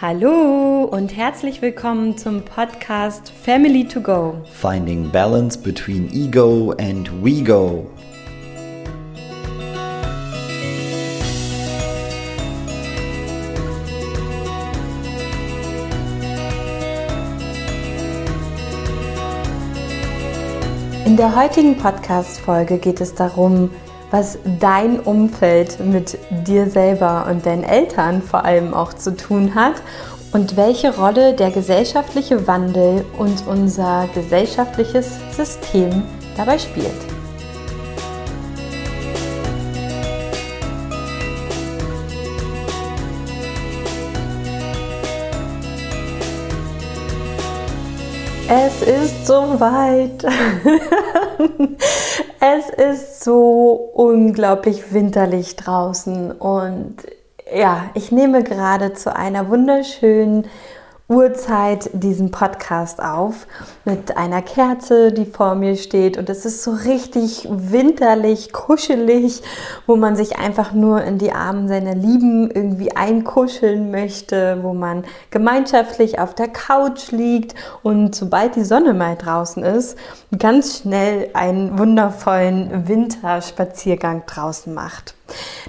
Hallo und herzlich willkommen zum Podcast Family to Go. Finding balance between ego and we go. In der heutigen Podcast-Folge geht es darum, was dein Umfeld mit dir selber und deinen Eltern vor allem auch zu tun hat und welche Rolle der gesellschaftliche Wandel und unser gesellschaftliches System dabei spielt. Es ist soweit. es ist so unglaublich winterlich draußen und ja, ich nehme gerade zu einer wunderschönen Uhrzeit diesen Podcast auf mit einer Kerze, die vor mir steht und es ist so richtig winterlich, kuschelig, wo man sich einfach nur in die Arme seiner Lieben irgendwie einkuscheln möchte, wo man gemeinschaftlich auf der Couch liegt und sobald die Sonne mal draußen ist, ganz schnell einen wundervollen Winterspaziergang draußen macht.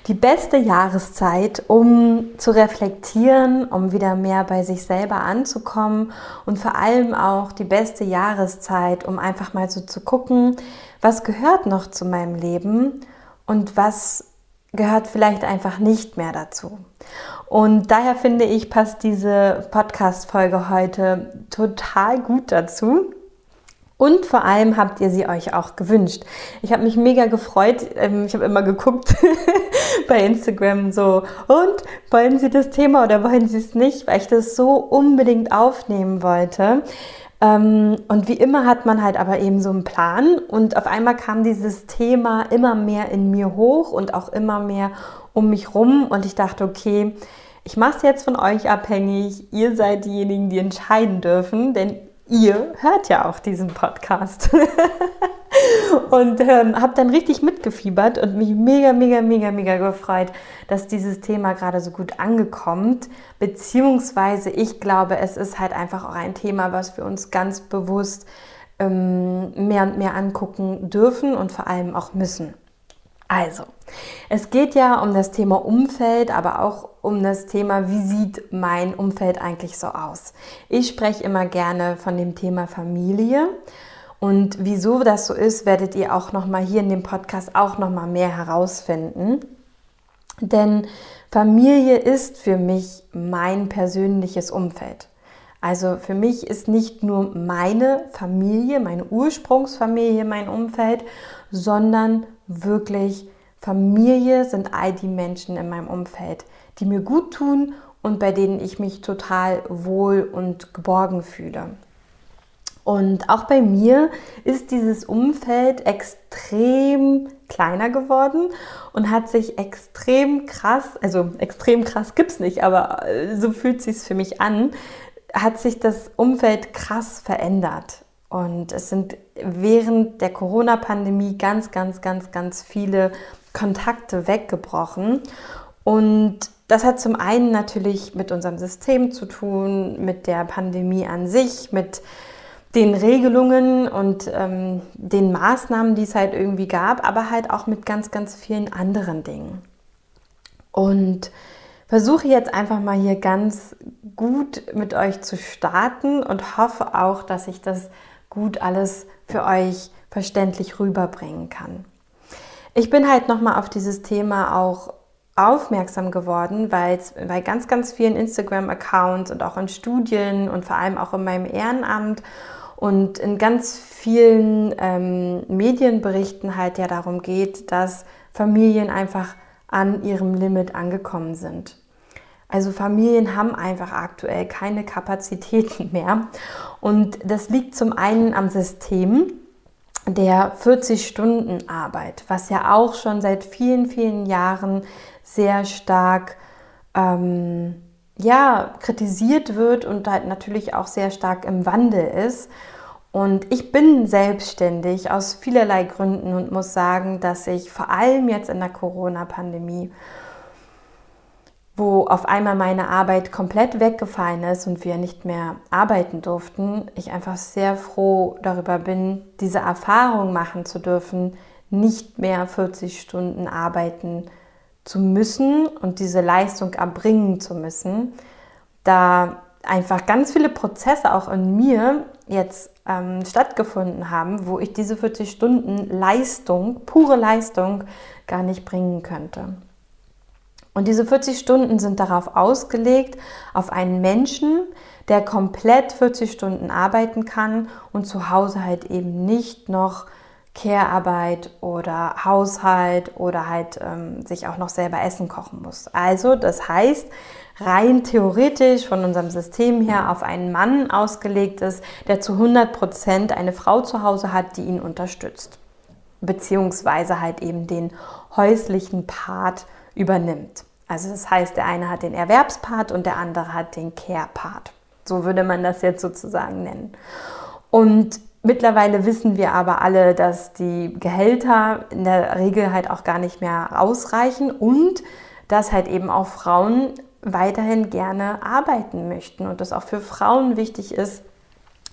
Die beste Jahreszeit, um zu reflektieren, um wieder mehr bei sich selber anzukommen und vor allem auch die beste Jahreszeit, um einfach mal so zu gucken, was gehört noch zu meinem Leben und was gehört vielleicht einfach nicht mehr dazu. Und daher finde ich, passt diese Podcast-Folge heute total gut dazu. Und vor allem habt ihr sie euch auch gewünscht. Ich habe mich mega gefreut. Ähm, ich habe immer geguckt bei Instagram so, und wollen Sie das Thema oder wollen Sie es nicht? Weil ich das so unbedingt aufnehmen wollte. Ähm, und wie immer hat man halt aber eben so einen Plan. Und auf einmal kam dieses Thema immer mehr in mir hoch und auch immer mehr um mich rum. Und ich dachte, okay, ich mache es jetzt von euch abhängig. Ihr seid diejenigen, die entscheiden dürfen, denn ihr hört ja auch diesen Podcast. und ähm, habe dann richtig mitgefiebert und mich mega, mega, mega, mega gefreut, dass dieses Thema gerade so gut angekommt. Beziehungsweise ich glaube, es ist halt einfach auch ein Thema, was wir uns ganz bewusst ähm, mehr und mehr angucken dürfen und vor allem auch müssen. Also, es geht ja um das Thema Umfeld, aber auch um das Thema, wie sieht mein Umfeld eigentlich so aus. Ich spreche immer gerne von dem Thema Familie und wieso das so ist, werdet ihr auch noch mal hier in dem Podcast auch noch mal mehr herausfinden. Denn Familie ist für mich mein persönliches Umfeld. Also für mich ist nicht nur meine Familie, meine Ursprungsfamilie mein Umfeld, sondern wirklich Familie sind all die Menschen in meinem Umfeld, die mir gut tun und bei denen ich mich total wohl und geborgen fühle. Und auch bei mir ist dieses Umfeld extrem kleiner geworden und hat sich extrem krass, also extrem krass gibt es nicht, aber äh, so fühlt sich für mich an, hat sich das Umfeld krass verändert. Und es sind während der Corona-Pandemie ganz, ganz, ganz, ganz viele Kontakte weggebrochen. Und das hat zum einen natürlich mit unserem System zu tun, mit der Pandemie an sich, mit den Regelungen und ähm, den Maßnahmen, die es halt irgendwie gab, aber halt auch mit ganz, ganz vielen anderen Dingen. Und versuche jetzt einfach mal hier ganz gut mit euch zu starten und hoffe auch, dass ich das gut alles für euch verständlich rüberbringen kann. Ich bin halt nochmal auf dieses Thema auch aufmerksam geworden, weil es bei ganz, ganz vielen Instagram-Accounts und auch in Studien und vor allem auch in meinem Ehrenamt und in ganz vielen ähm, Medienberichten halt ja darum geht, dass Familien einfach an ihrem Limit angekommen sind. Also Familien haben einfach aktuell keine Kapazitäten mehr. Und das liegt zum einen am System der 40-Stunden-Arbeit, was ja auch schon seit vielen, vielen Jahren sehr stark ähm, ja, kritisiert wird und halt natürlich auch sehr stark im Wandel ist. Und ich bin selbstständig aus vielerlei Gründen und muss sagen, dass ich vor allem jetzt in der Corona-Pandemie wo auf einmal meine Arbeit komplett weggefallen ist und wir nicht mehr arbeiten durften, ich einfach sehr froh darüber bin, diese Erfahrung machen zu dürfen, nicht mehr 40 Stunden arbeiten zu müssen und diese Leistung erbringen zu müssen, da einfach ganz viele Prozesse auch in mir jetzt ähm, stattgefunden haben, wo ich diese 40 Stunden Leistung, pure Leistung, gar nicht bringen könnte. Und diese 40 Stunden sind darauf ausgelegt, auf einen Menschen, der komplett 40 Stunden arbeiten kann und zu Hause halt eben nicht noch Care-Arbeit oder Haushalt oder halt ähm, sich auch noch selber Essen kochen muss. Also das heißt, rein theoretisch von unserem System her auf einen Mann ausgelegt ist, der zu 100 Prozent eine Frau zu Hause hat, die ihn unterstützt, beziehungsweise halt eben den häuslichen Part übernimmt. Also das heißt, der eine hat den Erwerbspart und der andere hat den Care-Part. So würde man das jetzt sozusagen nennen. Und mittlerweile wissen wir aber alle, dass die Gehälter in der Regel halt auch gar nicht mehr ausreichen und dass halt eben auch Frauen weiterhin gerne arbeiten möchten und das auch für Frauen wichtig ist,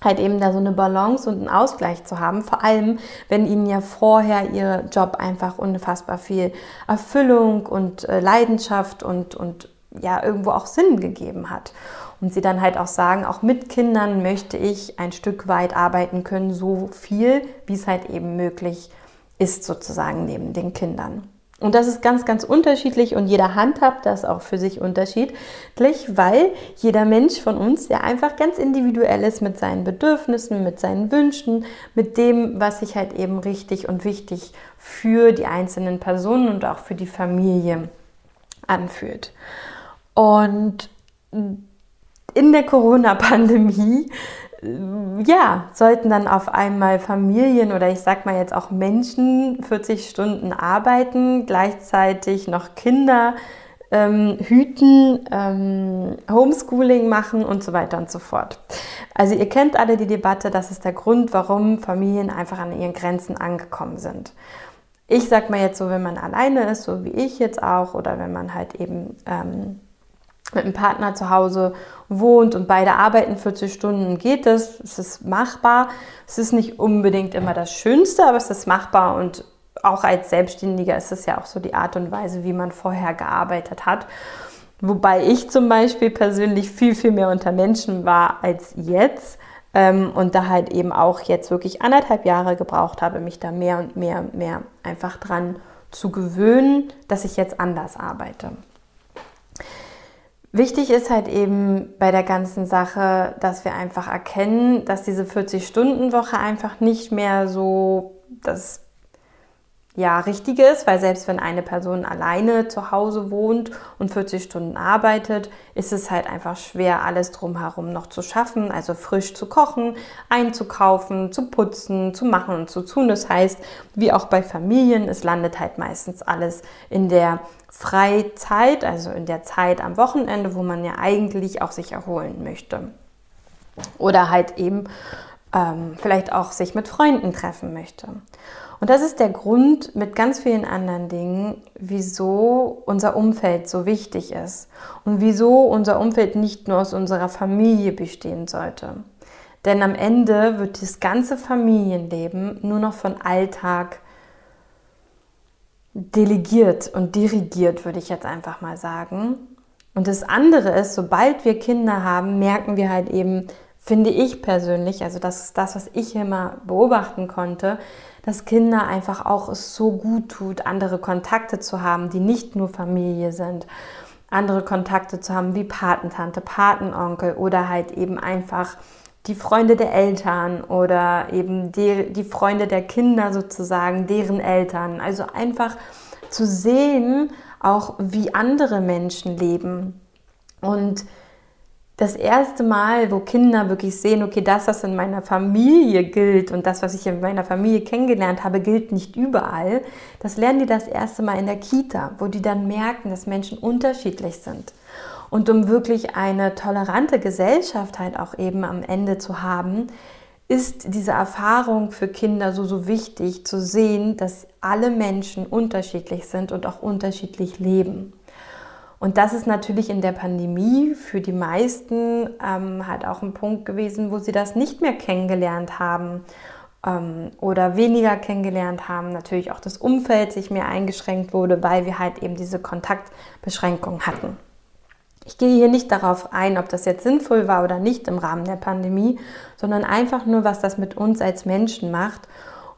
halt eben da so eine Balance und einen Ausgleich zu haben, vor allem wenn ihnen ja vorher ihr Job einfach unfassbar viel Erfüllung und äh, Leidenschaft und, und ja irgendwo auch Sinn gegeben hat. Und sie dann halt auch sagen, auch mit Kindern möchte ich ein Stück weit arbeiten können, so viel, wie es halt eben möglich ist, sozusagen neben den Kindern. Und das ist ganz, ganz unterschiedlich und jeder handhabt das auch für sich unterschiedlich, weil jeder Mensch von uns ja einfach ganz individuell ist mit seinen Bedürfnissen, mit seinen Wünschen, mit dem, was sich halt eben richtig und wichtig für die einzelnen Personen und auch für die Familie anfühlt. Und in der Corona-Pandemie ja, sollten dann auf einmal Familien oder ich sag mal jetzt auch Menschen 40 Stunden arbeiten, gleichzeitig noch Kinder ähm, hüten, ähm, Homeschooling machen und so weiter und so fort. Also ihr kennt alle die Debatte, das ist der Grund, warum Familien einfach an ihren Grenzen angekommen sind. Ich sag mal jetzt so, wenn man alleine ist, so wie ich jetzt auch, oder wenn man halt eben ähm, mit einem Partner zu Hause wohnt und beide arbeiten 40 Stunden, geht es. Es ist machbar. Es ist nicht unbedingt immer das Schönste, aber es ist machbar und auch als Selbstständiger ist es ja auch so die Art und Weise, wie man vorher gearbeitet hat. Wobei ich zum Beispiel persönlich viel, viel mehr unter Menschen war als jetzt ähm, und da halt eben auch jetzt wirklich anderthalb Jahre gebraucht habe, mich da mehr und mehr und mehr einfach dran zu gewöhnen, dass ich jetzt anders arbeite. Wichtig ist halt eben bei der ganzen Sache, dass wir einfach erkennen, dass diese 40-Stunden-Woche einfach nicht mehr so das ja, Richtige ist, weil selbst wenn eine Person alleine zu Hause wohnt und 40 Stunden arbeitet, ist es halt einfach schwer, alles drumherum noch zu schaffen, also frisch zu kochen, einzukaufen, zu putzen, zu machen und zu tun. Das heißt, wie auch bei Familien, es landet halt meistens alles in der Freizeit, also in der Zeit am Wochenende, wo man ja eigentlich auch sich erholen möchte. Oder halt eben ähm, vielleicht auch sich mit Freunden treffen möchte. Und das ist der Grund mit ganz vielen anderen Dingen, wieso unser Umfeld so wichtig ist und wieso unser Umfeld nicht nur aus unserer Familie bestehen sollte. Denn am Ende wird das ganze Familienleben nur noch von Alltag delegiert und dirigiert, würde ich jetzt einfach mal sagen. Und das andere ist, sobald wir Kinder haben, merken wir halt eben, finde ich persönlich, also das ist das, was ich immer beobachten konnte, dass Kinder einfach auch es so gut tut, andere Kontakte zu haben, die nicht nur Familie sind. Andere Kontakte zu haben wie Patentante, Patenonkel oder halt eben einfach die Freunde der Eltern oder eben die, die Freunde der Kinder sozusagen, deren Eltern. Also einfach zu sehen, auch wie andere Menschen leben. Und das erste Mal, wo Kinder wirklich sehen, okay, das, was in meiner Familie gilt und das, was ich in meiner Familie kennengelernt habe, gilt nicht überall, das lernen die das erste Mal in der Kita, wo die dann merken, dass Menschen unterschiedlich sind. Und um wirklich eine tolerante Gesellschaft halt auch eben am Ende zu haben, ist diese Erfahrung für Kinder so, so wichtig zu sehen, dass alle Menschen unterschiedlich sind und auch unterschiedlich leben. Und das ist natürlich in der Pandemie für die meisten ähm, halt auch ein Punkt gewesen, wo sie das nicht mehr kennengelernt haben ähm, oder weniger kennengelernt haben. Natürlich auch das Umfeld sich mehr eingeschränkt wurde, weil wir halt eben diese Kontaktbeschränkungen hatten. Ich gehe hier nicht darauf ein, ob das jetzt sinnvoll war oder nicht im Rahmen der Pandemie, sondern einfach nur, was das mit uns als Menschen macht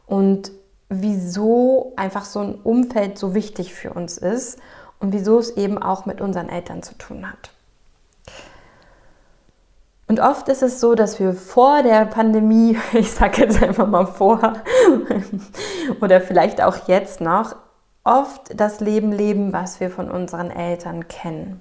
und wieso einfach so ein Umfeld so wichtig für uns ist und wieso es eben auch mit unseren Eltern zu tun hat. Und oft ist es so, dass wir vor der Pandemie, ich sage jetzt einfach mal vor, oder vielleicht auch jetzt noch, oft das Leben leben, was wir von unseren Eltern kennen.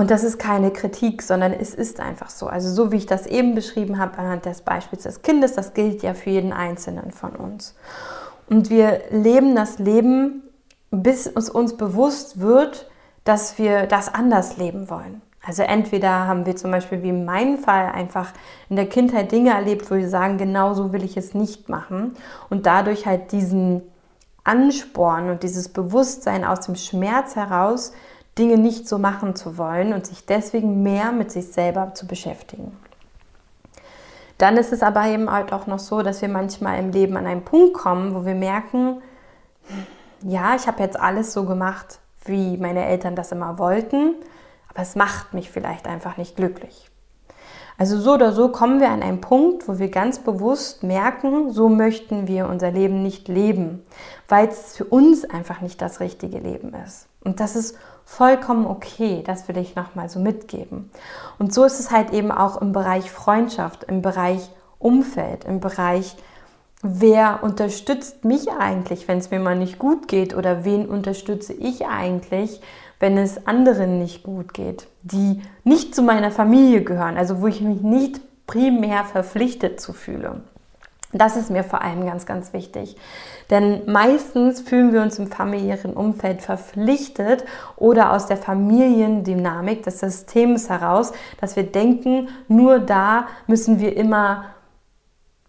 Und das ist keine Kritik, sondern es ist einfach so. Also so wie ich das eben beschrieben habe anhand des Beispiels des Kindes, das gilt ja für jeden Einzelnen von uns. Und wir leben das Leben, bis es uns bewusst wird, dass wir das anders leben wollen. Also entweder haben wir zum Beispiel wie in meinem Fall einfach in der Kindheit Dinge erlebt, wo wir sagen, genau so will ich es nicht machen und dadurch halt diesen Ansporn und dieses Bewusstsein aus dem Schmerz heraus Dinge nicht so machen zu wollen und sich deswegen mehr mit sich selber zu beschäftigen. Dann ist es aber eben halt auch noch so, dass wir manchmal im Leben an einen Punkt kommen, wo wir merken, ja, ich habe jetzt alles so gemacht, wie meine Eltern das immer wollten, aber es macht mich vielleicht einfach nicht glücklich. Also so oder so kommen wir an einen Punkt, wo wir ganz bewusst merken, so möchten wir unser Leben nicht leben, weil es für uns einfach nicht das richtige Leben ist. Und das ist vollkommen okay, das will ich nochmal so mitgeben. Und so ist es halt eben auch im Bereich Freundschaft, im Bereich Umfeld, im Bereich, wer unterstützt mich eigentlich, wenn es mir mal nicht gut geht oder wen unterstütze ich eigentlich, wenn es anderen nicht gut geht, die nicht zu meiner Familie gehören, also wo ich mich nicht primär verpflichtet zu fühle. Das ist mir vor allem ganz, ganz wichtig. Denn meistens fühlen wir uns im familiären Umfeld verpflichtet oder aus der Familiendynamik des Systems heraus, dass wir denken, nur da müssen wir immer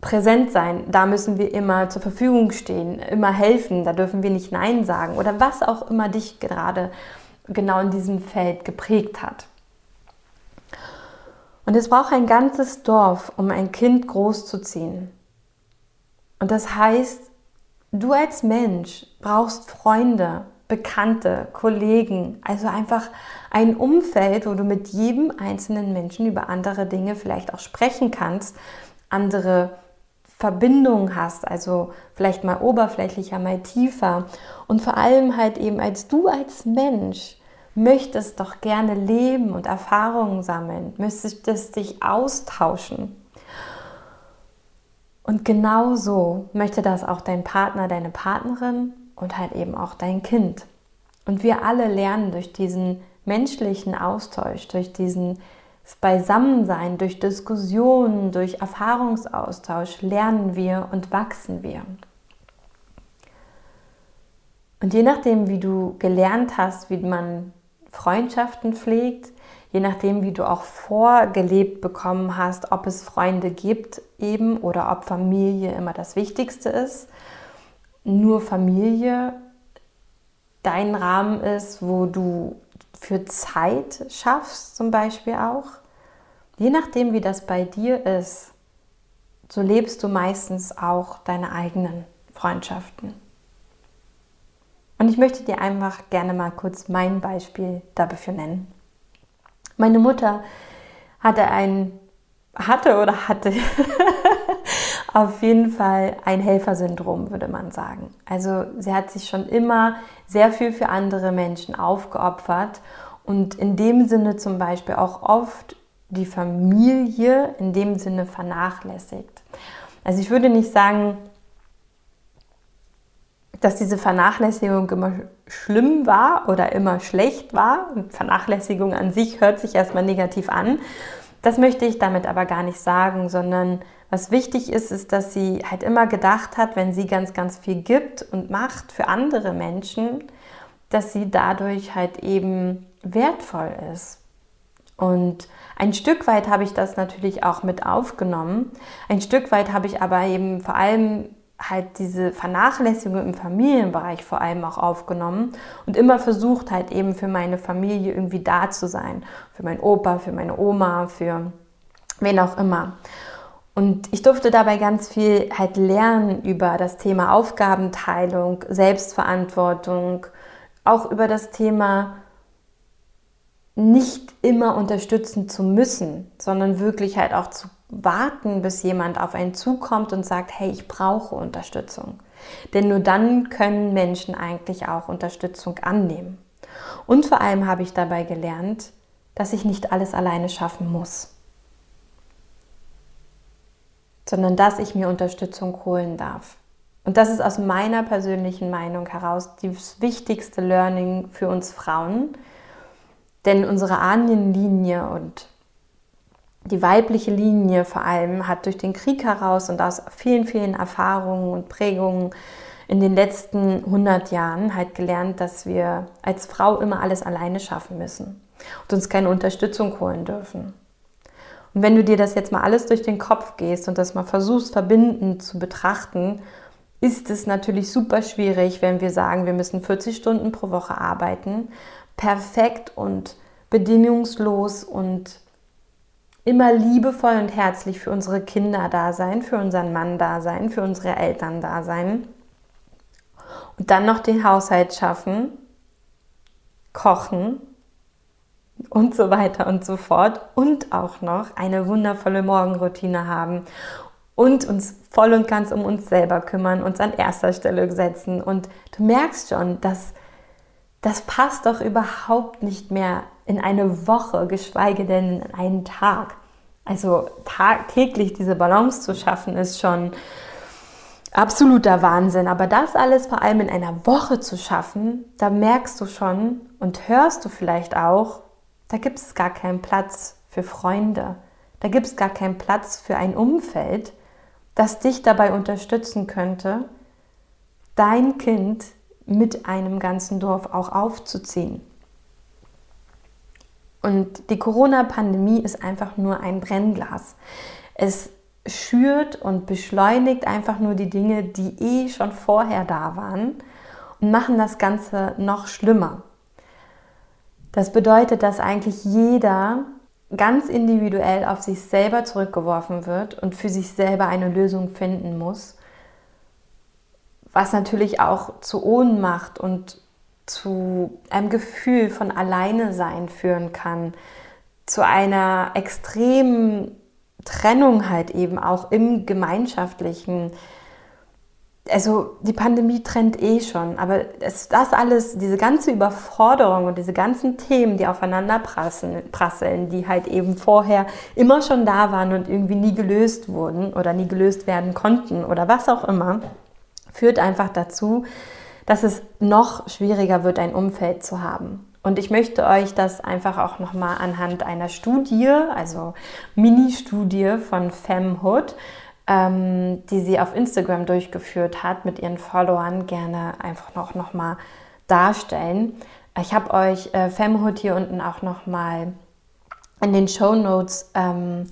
präsent sein, da müssen wir immer zur Verfügung stehen, immer helfen, da dürfen wir nicht Nein sagen oder was auch immer dich gerade genau in diesem Feld geprägt hat. Und es braucht ein ganzes Dorf, um ein Kind großzuziehen. Und das heißt, du als Mensch brauchst Freunde, Bekannte, Kollegen, also einfach ein Umfeld, wo du mit jedem einzelnen Menschen über andere Dinge vielleicht auch sprechen kannst, andere Verbindungen hast, also vielleicht mal oberflächlicher, mal tiefer und vor allem halt eben als du als Mensch möchtest doch gerne leben und Erfahrungen sammeln, möchtest dich austauschen. Und genau so möchte das auch dein Partner, deine Partnerin und halt eben auch dein Kind. Und wir alle lernen durch diesen menschlichen Austausch, durch diesen Beisammensein, durch Diskussionen, durch Erfahrungsaustausch lernen wir und wachsen wir. Und je nachdem, wie du gelernt hast, wie man Freundschaften pflegt, je nachdem, wie du auch vorgelebt bekommen hast, ob es Freunde gibt eben oder ob Familie immer das Wichtigste ist. Nur Familie dein Rahmen ist, wo du für Zeit schaffst, zum Beispiel auch. Je nachdem, wie das bei dir ist, so lebst du meistens auch deine eigenen Freundschaften. Und ich möchte dir einfach gerne mal kurz mein Beispiel dafür nennen. Meine Mutter hatte ein, hatte oder hatte auf jeden Fall ein Helfersyndrom, würde man sagen. Also sie hat sich schon immer sehr viel für andere Menschen aufgeopfert und in dem Sinne zum Beispiel auch oft die Familie in dem Sinne vernachlässigt. Also ich würde nicht sagen, dass diese Vernachlässigung immer schlimm war oder immer schlecht war. Vernachlässigung an sich hört sich erstmal negativ an. Das möchte ich damit aber gar nicht sagen, sondern was wichtig ist, ist, dass sie halt immer gedacht hat, wenn sie ganz, ganz viel gibt und macht für andere Menschen, dass sie dadurch halt eben wertvoll ist. Und ein Stück weit habe ich das natürlich auch mit aufgenommen. Ein Stück weit habe ich aber eben vor allem halt diese Vernachlässigung im Familienbereich vor allem auch aufgenommen und immer versucht halt eben für meine Familie irgendwie da zu sein. Für meinen Opa, für meine Oma, für wen auch immer. Und ich durfte dabei ganz viel halt lernen über das Thema Aufgabenteilung, Selbstverantwortung, auch über das Thema nicht immer unterstützen zu müssen, sondern wirklich halt auch zu warten, bis jemand auf einen zukommt und sagt, hey, ich brauche Unterstützung. Denn nur dann können Menschen eigentlich auch Unterstützung annehmen. Und vor allem habe ich dabei gelernt, dass ich nicht alles alleine schaffen muss, sondern dass ich mir Unterstützung holen darf. Und das ist aus meiner persönlichen Meinung heraus das wichtigste Learning für uns Frauen, denn unsere Ahnenlinie und die weibliche Linie vor allem hat durch den Krieg heraus und aus vielen, vielen Erfahrungen und Prägungen in den letzten 100 Jahren halt gelernt, dass wir als Frau immer alles alleine schaffen müssen und uns keine Unterstützung holen dürfen. Und wenn du dir das jetzt mal alles durch den Kopf gehst und das mal versuchst verbindend zu betrachten, ist es natürlich super schwierig, wenn wir sagen, wir müssen 40 Stunden pro Woche arbeiten, perfekt und bedingungslos und immer liebevoll und herzlich für unsere Kinder da sein, für unseren Mann da sein, für unsere Eltern da sein. Und dann noch den Haushalt schaffen, kochen und so weiter und so fort. Und auch noch eine wundervolle Morgenroutine haben und uns voll und ganz um uns selber kümmern, uns an erster Stelle setzen. Und du merkst schon, dass das passt doch überhaupt nicht mehr in eine Woche, geschweige denn in einen Tag. Also tagtäglich diese Balance zu schaffen, ist schon absoluter Wahnsinn. Aber das alles vor allem in einer Woche zu schaffen, da merkst du schon und hörst du vielleicht auch, da gibt es gar keinen Platz für Freunde. Da gibt es gar keinen Platz für ein Umfeld, das dich dabei unterstützen könnte, dein Kind mit einem ganzen Dorf auch aufzuziehen. Und die Corona-Pandemie ist einfach nur ein Brennglas. Es schürt und beschleunigt einfach nur die Dinge, die eh schon vorher da waren und machen das Ganze noch schlimmer. Das bedeutet, dass eigentlich jeder ganz individuell auf sich selber zurückgeworfen wird und für sich selber eine Lösung finden muss, was natürlich auch zu Ohnmacht und zu einem Gefühl von Alleine sein führen kann, zu einer extremen Trennung halt eben auch im gemeinschaftlichen. Also die Pandemie trennt eh schon, aber das, das alles, diese ganze Überforderung und diese ganzen Themen, die aufeinander prasseln, die halt eben vorher immer schon da waren und irgendwie nie gelöst wurden oder nie gelöst werden konnten oder was auch immer, führt einfach dazu, dass es noch schwieriger wird, ein Umfeld zu haben. Und ich möchte euch das einfach auch nochmal anhand einer Studie, also Mini-Studie von Femhood, ähm, die sie auf Instagram durchgeführt hat, mit ihren Followern gerne einfach noch, noch darstellen. Ich habe euch äh, Femhood hier unten auch nochmal in den Show Notes ähm,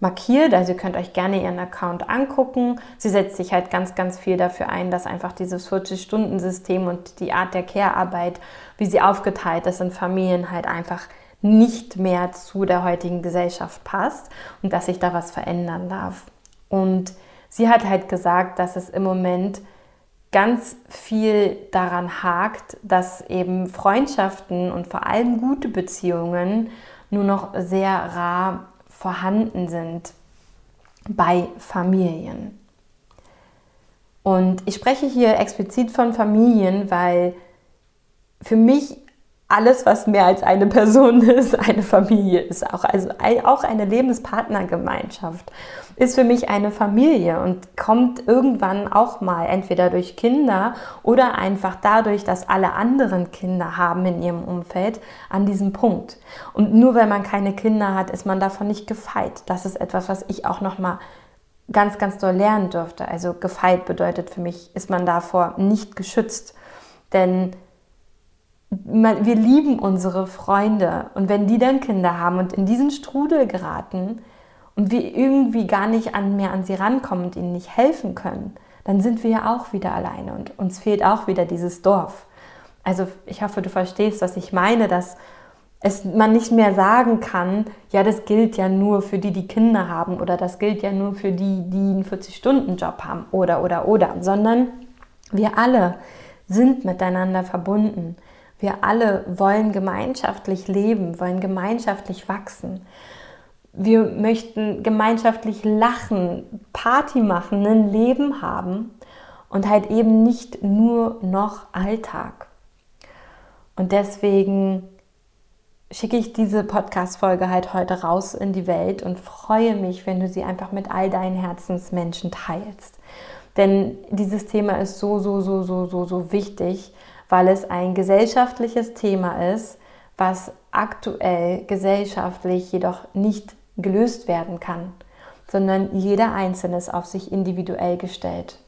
markiert. Also ihr könnt euch gerne ihren Account angucken. Sie setzt sich halt ganz, ganz viel dafür ein, dass einfach dieses 40-Stunden-System und die Art der Care-Arbeit, wie sie aufgeteilt ist in Familien, halt einfach nicht mehr zu der heutigen Gesellschaft passt und dass sich da was verändern darf. Und sie hat halt gesagt, dass es im Moment ganz viel daran hakt, dass eben Freundschaften und vor allem gute Beziehungen nur noch sehr rar vorhanden sind bei Familien. Und ich spreche hier explizit von Familien, weil für mich alles, was mehr als eine Person ist, eine Familie ist. Auch, also auch eine Lebenspartnergemeinschaft ist für mich eine Familie und kommt irgendwann auch mal entweder durch Kinder oder einfach dadurch, dass alle anderen Kinder haben in ihrem Umfeld an diesem Punkt. Und nur weil man keine Kinder hat, ist man davon nicht gefeit. Das ist etwas, was ich auch noch mal ganz, ganz doll lernen durfte. Also gefeit bedeutet für mich, ist man davor nicht geschützt. Denn wir lieben unsere Freunde und wenn die dann Kinder haben und in diesen Strudel geraten und wir irgendwie gar nicht an, mehr an sie rankommen und ihnen nicht helfen können, dann sind wir ja auch wieder alleine und uns fehlt auch wieder dieses Dorf. Also ich hoffe, du verstehst, was ich meine, dass es man nicht mehr sagen kann, ja, das gilt ja nur für die, die Kinder haben oder das gilt ja nur für die, die einen 40-Stunden-Job haben oder, oder, oder, sondern wir alle sind miteinander verbunden. Wir alle wollen gemeinschaftlich leben, wollen gemeinschaftlich wachsen. Wir möchten gemeinschaftlich lachen, Party machen, ein Leben haben und halt eben nicht nur noch Alltag. Und deswegen schicke ich diese Podcast-Folge halt heute raus in die Welt und freue mich, wenn du sie einfach mit all deinen Herzensmenschen teilst. Denn dieses Thema ist so, so, so, so, so, so wichtig, weil es ein gesellschaftliches Thema ist, was aktuell gesellschaftlich jedoch nicht gelöst werden kann, sondern jeder Einzelne ist auf sich individuell gestellt.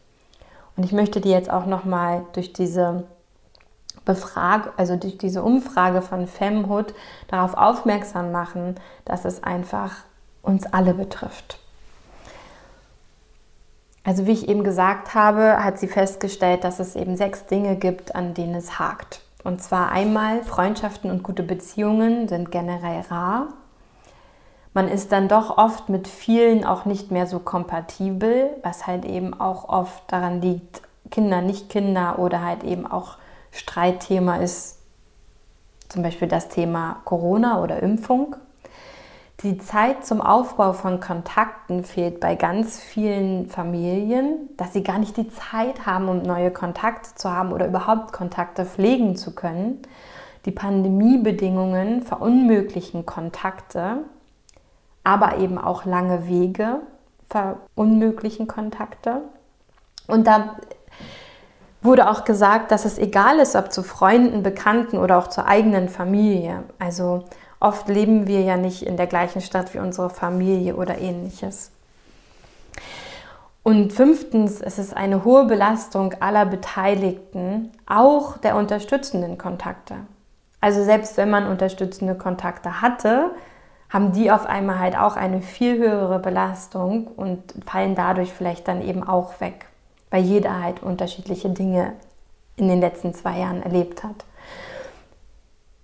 Und ich möchte dir jetzt auch nochmal durch diese Befrag also durch diese Umfrage von Femhood darauf aufmerksam machen, dass es einfach uns alle betrifft. Also wie ich eben gesagt habe, hat sie festgestellt, dass es eben sechs Dinge gibt, an denen es hakt. Und zwar einmal Freundschaften und gute Beziehungen sind generell rar. Man ist dann doch oft mit vielen auch nicht mehr so kompatibel, was halt eben auch oft daran liegt, Kinder, nicht Kinder oder halt eben auch Streitthema ist zum Beispiel das Thema Corona oder Impfung. Die Zeit zum Aufbau von Kontakten fehlt bei ganz vielen Familien, dass sie gar nicht die Zeit haben, um neue Kontakte zu haben oder überhaupt Kontakte pflegen zu können. Die Pandemiebedingungen verunmöglichen Kontakte, aber eben auch lange Wege verunmöglichen Kontakte. Und da wurde auch gesagt, dass es egal ist, ob zu Freunden, Bekannten oder auch zur eigenen Familie. Also oft leben wir ja nicht in der gleichen Stadt wie unsere Familie oder ähnliches. Und fünftens, es ist eine hohe Belastung aller Beteiligten, auch der unterstützenden Kontakte. Also selbst wenn man unterstützende Kontakte hatte, haben die auf einmal halt auch eine viel höhere Belastung und fallen dadurch vielleicht dann eben auch weg weil jeder halt unterschiedliche Dinge in den letzten zwei Jahren erlebt hat.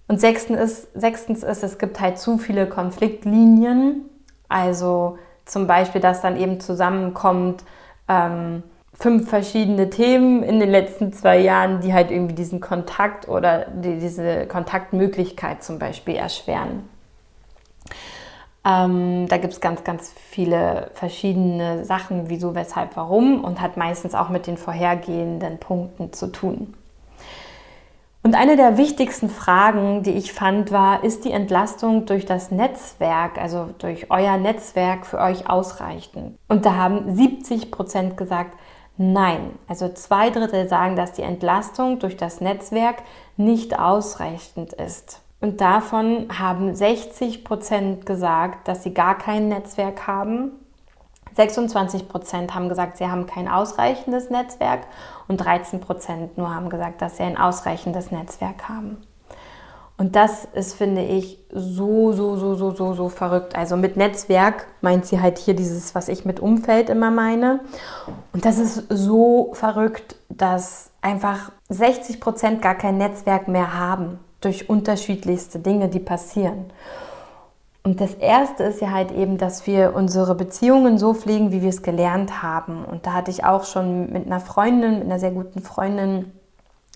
Und sechstens ist, sechstens ist, es gibt halt zu viele Konfliktlinien. Also zum Beispiel, dass dann eben zusammenkommt ähm, fünf verschiedene Themen in den letzten zwei Jahren, die halt irgendwie diesen Kontakt oder die, diese Kontaktmöglichkeit zum Beispiel erschweren. Ähm, da gibt es ganz, ganz viele verschiedene Sachen, wieso, weshalb, warum und hat meistens auch mit den vorhergehenden Punkten zu tun. Und eine der wichtigsten Fragen, die ich fand, war, ist die Entlastung durch das Netzwerk, also durch euer Netzwerk für euch ausreichend? Und da haben 70 Prozent gesagt, nein. Also zwei Drittel sagen, dass die Entlastung durch das Netzwerk nicht ausreichend ist. Und davon haben 60 Prozent gesagt, dass sie gar kein Netzwerk haben. 26 Prozent haben gesagt, sie haben kein ausreichendes Netzwerk und 13 Prozent nur haben gesagt, dass sie ein ausreichendes Netzwerk haben. Und das ist, finde ich, so, so, so, so, so, so verrückt. Also mit Netzwerk meint sie halt hier dieses, was ich mit Umfeld immer meine. Und das ist so verrückt, dass einfach 60 Prozent gar kein Netzwerk mehr haben durch unterschiedlichste Dinge, die passieren. Und das Erste ist ja halt eben, dass wir unsere Beziehungen so pflegen, wie wir es gelernt haben. Und da hatte ich auch schon mit einer Freundin, mit einer sehr guten Freundin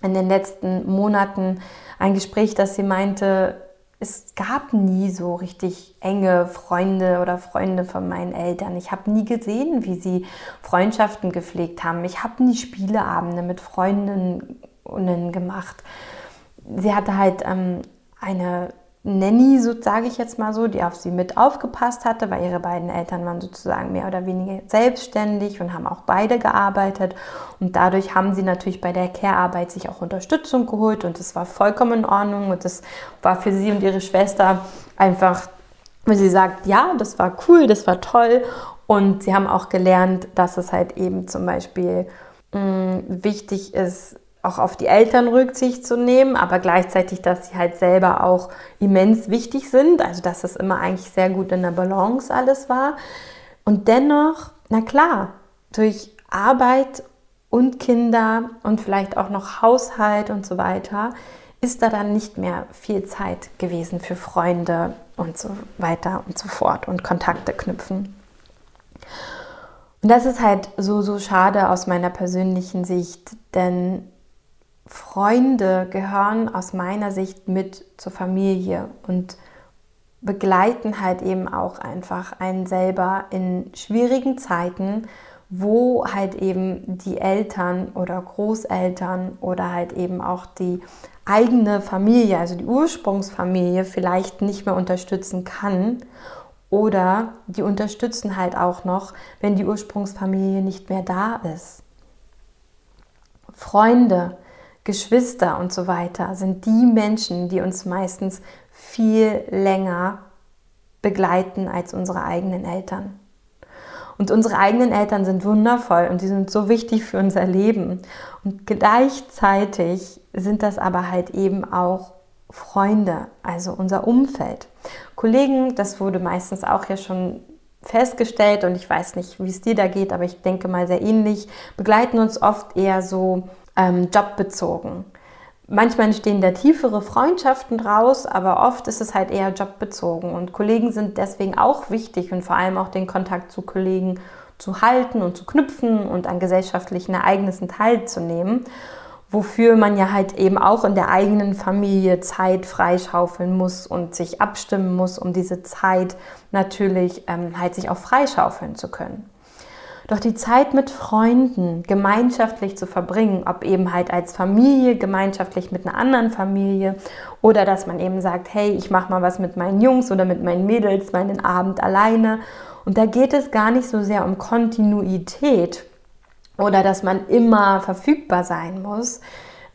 in den letzten Monaten ein Gespräch, dass sie meinte, es gab nie so richtig enge Freunde oder Freunde von meinen Eltern. Ich habe nie gesehen, wie sie Freundschaften gepflegt haben. Ich habe nie Spieleabende mit Freundinnen gemacht sie hatte halt ähm, eine Nanny, so sage ich jetzt mal so, die auf sie mit aufgepasst hatte, weil ihre beiden Eltern waren sozusagen mehr oder weniger selbstständig und haben auch beide gearbeitet. Und dadurch haben sie natürlich bei der Care-Arbeit sich auch Unterstützung geholt und das war vollkommen in Ordnung und das war für sie und ihre Schwester einfach, weil sie sagt, ja, das war cool, das war toll. Und sie haben auch gelernt, dass es halt eben zum Beispiel mh, mm, wichtig ist, auch auf die Eltern Rücksicht zu nehmen, aber gleichzeitig, dass sie halt selber auch immens wichtig sind, also dass es immer eigentlich sehr gut in der Balance alles war. Und dennoch, na klar, durch Arbeit und Kinder und vielleicht auch noch Haushalt und so weiter, ist da dann nicht mehr viel Zeit gewesen für Freunde und so weiter und so fort und Kontakte knüpfen. Und das ist halt so, so schade aus meiner persönlichen Sicht, denn Freunde gehören aus meiner Sicht mit zur Familie und begleiten halt eben auch einfach einen selber in schwierigen Zeiten, wo halt eben die Eltern oder Großeltern oder halt eben auch die eigene Familie, also die Ursprungsfamilie vielleicht nicht mehr unterstützen kann oder die unterstützen halt auch noch, wenn die Ursprungsfamilie nicht mehr da ist. Freunde, Geschwister und so weiter sind die Menschen, die uns meistens viel länger begleiten als unsere eigenen Eltern. Und unsere eigenen Eltern sind wundervoll und sie sind so wichtig für unser Leben. Und gleichzeitig sind das aber halt eben auch Freunde, also unser Umfeld. Kollegen, das wurde meistens auch ja schon festgestellt und ich weiß nicht, wie es dir da geht, aber ich denke mal sehr ähnlich, begleiten uns oft eher so ähm, jobbezogen. Manchmal entstehen da tiefere Freundschaften draus, aber oft ist es halt eher jobbezogen. Und Kollegen sind deswegen auch wichtig und vor allem auch den Kontakt zu Kollegen zu halten und zu knüpfen und an gesellschaftlichen Ereignissen teilzunehmen wofür man ja halt eben auch in der eigenen Familie Zeit freischaufeln muss und sich abstimmen muss, um diese Zeit natürlich ähm, halt sich auch freischaufeln zu können. Doch die Zeit mit Freunden gemeinschaftlich zu verbringen, ob eben halt als Familie, gemeinschaftlich mit einer anderen Familie oder dass man eben sagt, hey, ich mache mal was mit meinen Jungs oder mit meinen Mädels, meinen Abend alleine. Und da geht es gar nicht so sehr um Kontinuität, oder dass man immer verfügbar sein muss.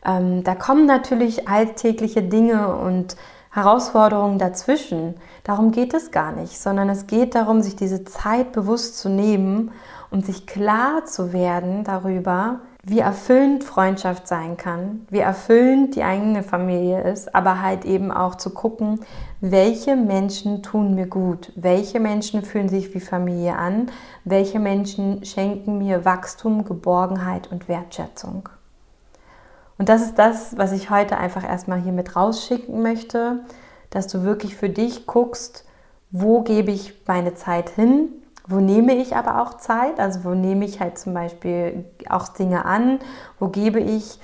Ähm, da kommen natürlich alltägliche Dinge und Herausforderungen dazwischen. Darum geht es gar nicht, sondern es geht darum, sich diese Zeit bewusst zu nehmen und sich klar zu werden darüber, wie erfüllend Freundschaft sein kann, wie erfüllend die eigene Familie ist, aber halt eben auch zu gucken, welche Menschen tun mir gut, welche Menschen fühlen sich wie Familie an, welche Menschen schenken mir Wachstum, Geborgenheit und Wertschätzung. Und das ist das, was ich heute einfach erstmal hier mit rausschicken möchte, dass du wirklich für dich guckst, wo gebe ich meine Zeit hin, wo nehme ich aber auch Zeit? Also wo nehme ich halt zum Beispiel auch Dinge an? Wo gebe ich,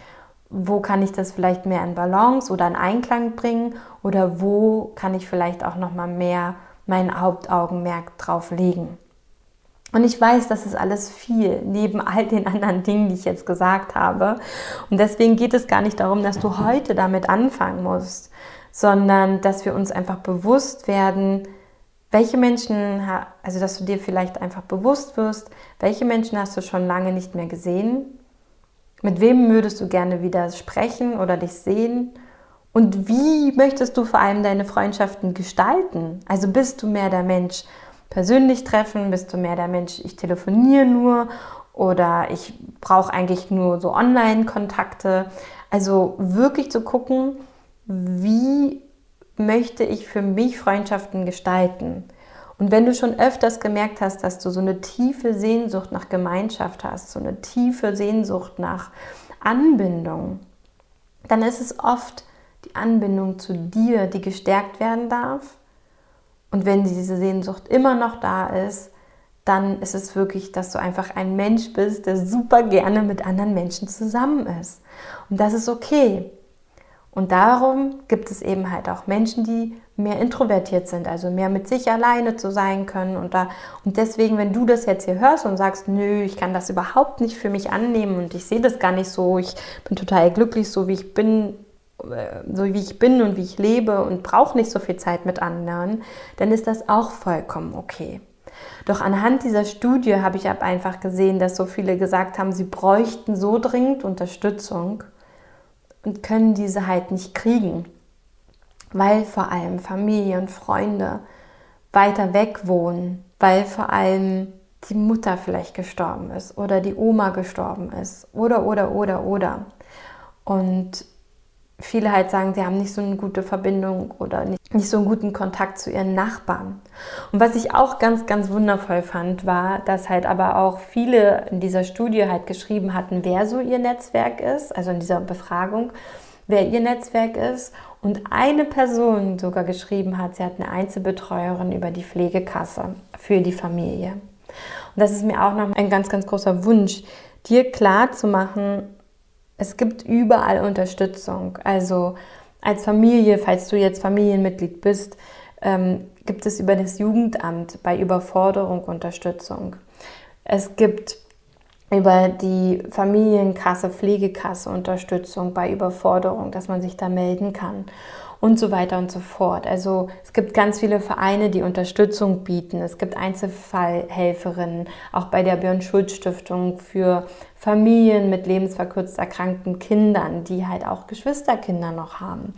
wo kann ich das vielleicht mehr in Balance oder in Einklang bringen? Oder wo kann ich vielleicht auch nochmal mehr mein Hauptaugenmerk drauf legen? Und ich weiß, das ist alles viel, neben all den anderen Dingen, die ich jetzt gesagt habe. Und deswegen geht es gar nicht darum, dass du heute damit anfangen musst, sondern dass wir uns einfach bewusst werden, welche Menschen, also dass du dir vielleicht einfach bewusst wirst, welche Menschen hast du schon lange nicht mehr gesehen? Mit wem würdest du gerne wieder sprechen oder dich sehen? Und wie möchtest du vor allem deine Freundschaften gestalten? Also bist du mehr der Mensch persönlich treffen? Bist du mehr der Mensch, ich telefoniere nur? Oder ich brauche eigentlich nur so Online-Kontakte? Also wirklich zu gucken, wie möchte ich für mich Freundschaften gestalten? Und wenn du schon öfters gemerkt hast, dass du so eine tiefe Sehnsucht nach Gemeinschaft hast, so eine tiefe Sehnsucht nach Anbindung, dann ist es oft die Anbindung zu dir, die gestärkt werden darf. Und wenn diese Sehnsucht immer noch da ist, dann ist es wirklich, dass du einfach ein Mensch bist, der super gerne mit anderen Menschen zusammen ist. Und das ist okay. Und darum gibt es eben halt auch Menschen, die mehr introvertiert sind, also mehr mit sich alleine zu sein können. Und, da, und deswegen, wenn du das jetzt hier hörst und sagst, nö, ich kann das überhaupt nicht für mich annehmen und ich sehe das gar nicht so, ich bin total glücklich, so wie ich bin, so wie ich bin und wie ich lebe und brauche nicht so viel Zeit mit anderen, dann ist das auch vollkommen okay. Doch anhand dieser Studie habe ich einfach gesehen, dass so viele gesagt haben, sie bräuchten so dringend Unterstützung und können diese halt nicht kriegen, weil vor allem Familie und Freunde weiter weg wohnen, weil vor allem die Mutter vielleicht gestorben ist oder die Oma gestorben ist oder oder oder oder. Und viele halt sagen, sie haben nicht so eine gute Verbindung oder nicht, nicht so einen guten Kontakt zu ihren Nachbarn. Und was ich auch ganz, ganz wundervoll fand, war, dass halt aber auch viele in dieser Studie halt geschrieben hatten, wer so ihr Netzwerk ist, also in dieser Befragung, wer ihr Netzwerk ist. Und eine Person sogar geschrieben hat, sie hat eine Einzelbetreuerin über die Pflegekasse für die Familie. Und das ist mir auch noch ein ganz, ganz großer Wunsch, dir klar zu machen, es gibt überall Unterstützung. Also als Familie, falls du jetzt Familienmitglied bist, ähm, gibt es über das Jugendamt bei Überforderung Unterstützung. Es gibt über die Familienkasse, Pflegekasse Unterstützung bei Überforderung, dass man sich da melden kann und so weiter und so fort. Also es gibt ganz viele Vereine, die Unterstützung bieten. Es gibt Einzelfallhelferinnen, auch bei der Björn Schulz Stiftung für Familien mit lebensverkürzt erkrankten Kindern, die halt auch Geschwisterkinder noch haben.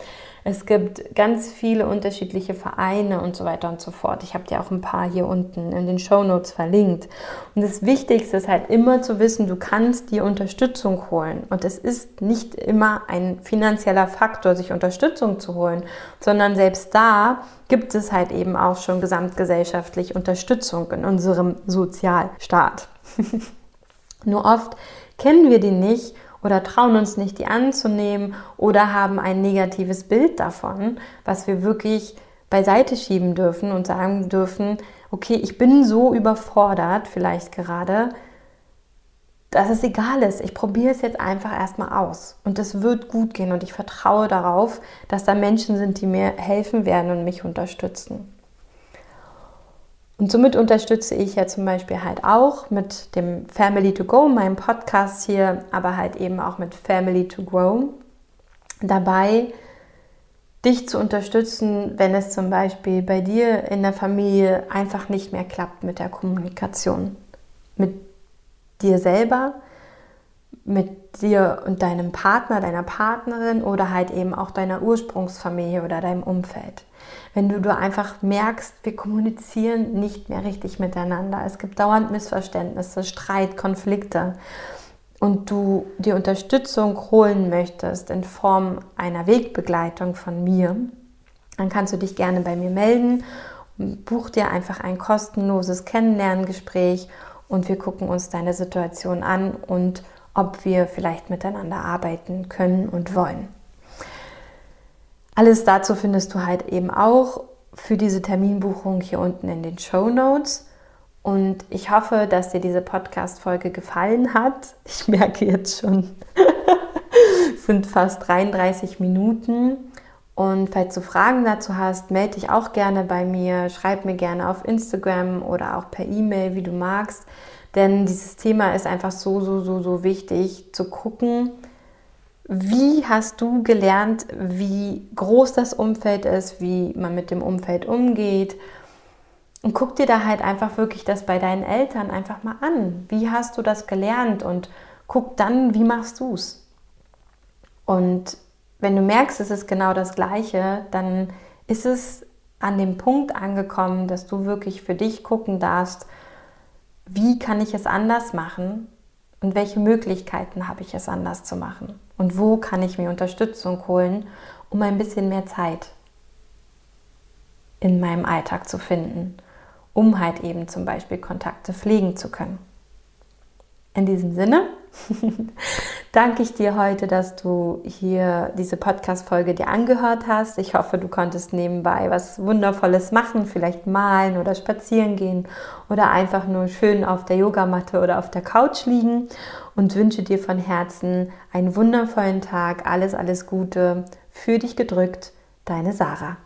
Es gibt ganz viele unterschiedliche Vereine und so weiter und so fort. Ich habe dir auch ein paar hier unten in den Show Notes verlinkt. Und das Wichtigste ist halt immer zu wissen, du kannst dir Unterstützung holen. Und es ist nicht immer ein finanzieller Faktor, sich Unterstützung zu holen, sondern selbst da gibt es halt eben auch schon gesamtgesellschaftlich Unterstützung in unserem Sozialstaat. Nur oft kennen wir die nicht oder trauen uns nicht, die anzunehmen oder haben ein negatives Bild davon, was wir wirklich beiseite schieben dürfen und sagen dürfen, okay, ich bin so überfordert vielleicht gerade, dass es egal ist. Ich probiere es jetzt einfach erstmal aus und es wird gut gehen und ich vertraue darauf, dass da Menschen sind, die mir helfen werden und mich unterstützen. Und somit unterstütze ich ja zum Beispiel halt auch mit dem Family to Go, meinem Podcast hier, aber halt eben auch mit Family to Grow dabei, dich zu unterstützen, wenn es zum Beispiel bei dir in der Familie einfach nicht mehr klappt mit der Kommunikation. Mit dir selber, mit dir und deinem Partner, deiner Partnerin oder halt eben auch deiner Ursprungsfamilie oder deinem Umfeld wenn du, du einfach merkst, wir kommunizieren nicht mehr richtig miteinander. Es gibt dauernd Missverständnisse, Streit, Konflikte und du die Unterstützung holen möchtest in Form einer Wegbegleitung von mir, dann kannst du dich gerne bei mir melden. Buch dir einfach ein kostenloses Kennenlerngespräch und wir gucken uns deine Situation an und ob wir vielleicht miteinander arbeiten können und wollen. Alles dazu findest du halt eben auch für diese Terminbuchung hier unten in den Show Notes. Und ich hoffe, dass dir diese Podcast-Folge gefallen hat. Ich merke jetzt schon, es sind fast 33 Minuten. Und falls du Fragen dazu hast, melde dich auch gerne bei mir. Schreib mir gerne auf Instagram oder auch per E-Mail, wie du magst. Denn dieses Thema ist einfach so, so, so, so wichtig zu gucken, wie hast du gelernt, wie groß das Umfeld ist, wie man mit dem Umfeld umgeht? Und guck dir da halt einfach wirklich das bei deinen Eltern einfach mal an. Wie hast du das gelernt? Und guck dann, wie machst du es? Und wenn du merkst, es ist genau das Gleiche, dann ist es an dem Punkt angekommen, dass du wirklich für dich gucken darfst, wie kann ich es anders machen und welche Möglichkeiten habe ich es anders zu machen. Und wo kann ich mir Unterstützung holen, um ein bisschen mehr Zeit in meinem Alltag zu finden, um halt eben zum Beispiel Kontakte pflegen zu können. In diesem Sinne danke ich dir heute, dass du hier diese Podcast-Folge dir angehört hast. Ich hoffe, du konntest nebenbei was Wundervolles machen, vielleicht malen oder spazieren gehen oder einfach nur schön auf der Yogamatte oder auf der Couch liegen und wünsche dir von Herzen einen wundervollen Tag. Alles, alles Gute. Für dich gedrückt, deine Sarah.